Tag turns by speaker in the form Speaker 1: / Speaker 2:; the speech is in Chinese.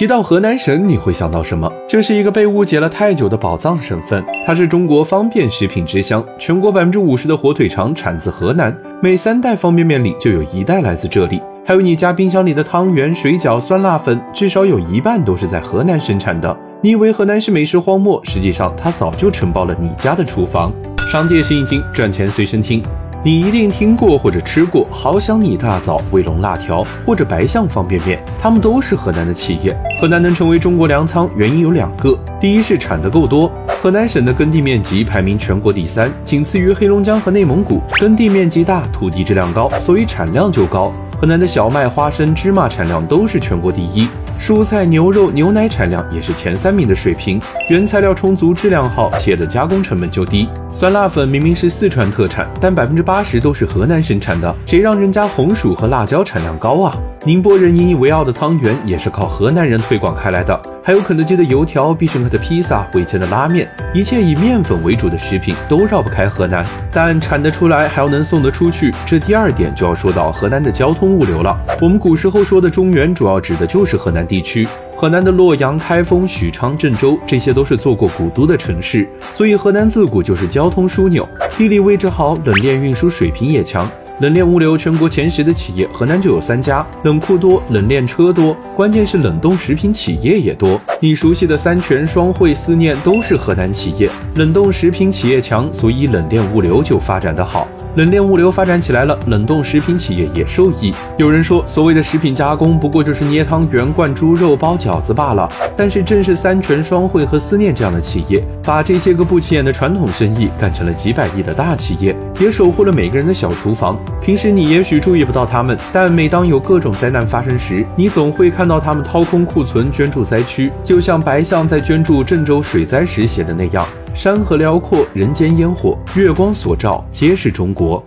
Speaker 1: 提到河南省，你会想到什么？这是一个被误解了太久的宝藏省份，它是中国方便食品之乡，全国百分之五十的火腿肠产自河南，每三袋方便面里就有一袋来自这里。还有你家冰箱里的汤圆、水饺、酸辣粉，至少有一半都是在河南生产的。你以为河南是美食荒漠，实际上它早就承包了你家的厨房。商界生意经，赚钱随身听。你一定听过或者吃过好想你大枣、卫龙辣条或者白象方便面，他们都是河南的企业。河南能成为中国粮仓，原因有两个：第一是产的够多，河南省的耕地面积排名全国第三，仅次于黑龙江和内蒙古。耕地面积大，土地质量高，所以产量就高。河南的小麦、花生、芝麻产量都是全国第一。蔬菜、牛肉、牛奶产量也是前三名的水平，原材料充足，质量好，且的加工成本就低。酸辣粉明明是四川特产，但百分之八十都是河南生产的，谁让人家红薯和辣椒产量高啊？宁波人引以为傲的汤圆也是靠河南人推广开来的，还有肯德基的油条、必胜客的披萨、味千的拉面，一切以面粉为主的食品都绕不开河南。但产得出来还要能送得出去，这第二点就要说到河南的交通物流了。我们古时候说的中原，主要指的就是河南地区。河南的洛阳、开封、许昌、郑州，这些都是做过古都的城市，所以河南自古就是交通枢纽，地理位置好，冷链运输水平也强。冷链物流全国前十的企业，河南就有三家，冷库多，冷链车多，关键是冷冻食品企业也多。你熟悉的三全、双汇、思念都是河南企业，冷冻食品企业强，所以冷链物流就发展得好。冷链物流发展起来了，冷冻食品企业也受益。有人说，所谓的食品加工，不过就是捏汤圆、灌猪肉、包饺子罢了。但是正是三全、双汇和思念这样的企业，把这些个不起眼的传统生意干成了几百亿的大企业，也守护了每个人的小厨房。平时你也许注意不到他们，但每当有各种灾难发生时，你总会看到他们掏空库存捐助灾区，就像白象在捐助郑州水灾时写的那样。山河辽阔，人间烟火，月光所照，皆是中国。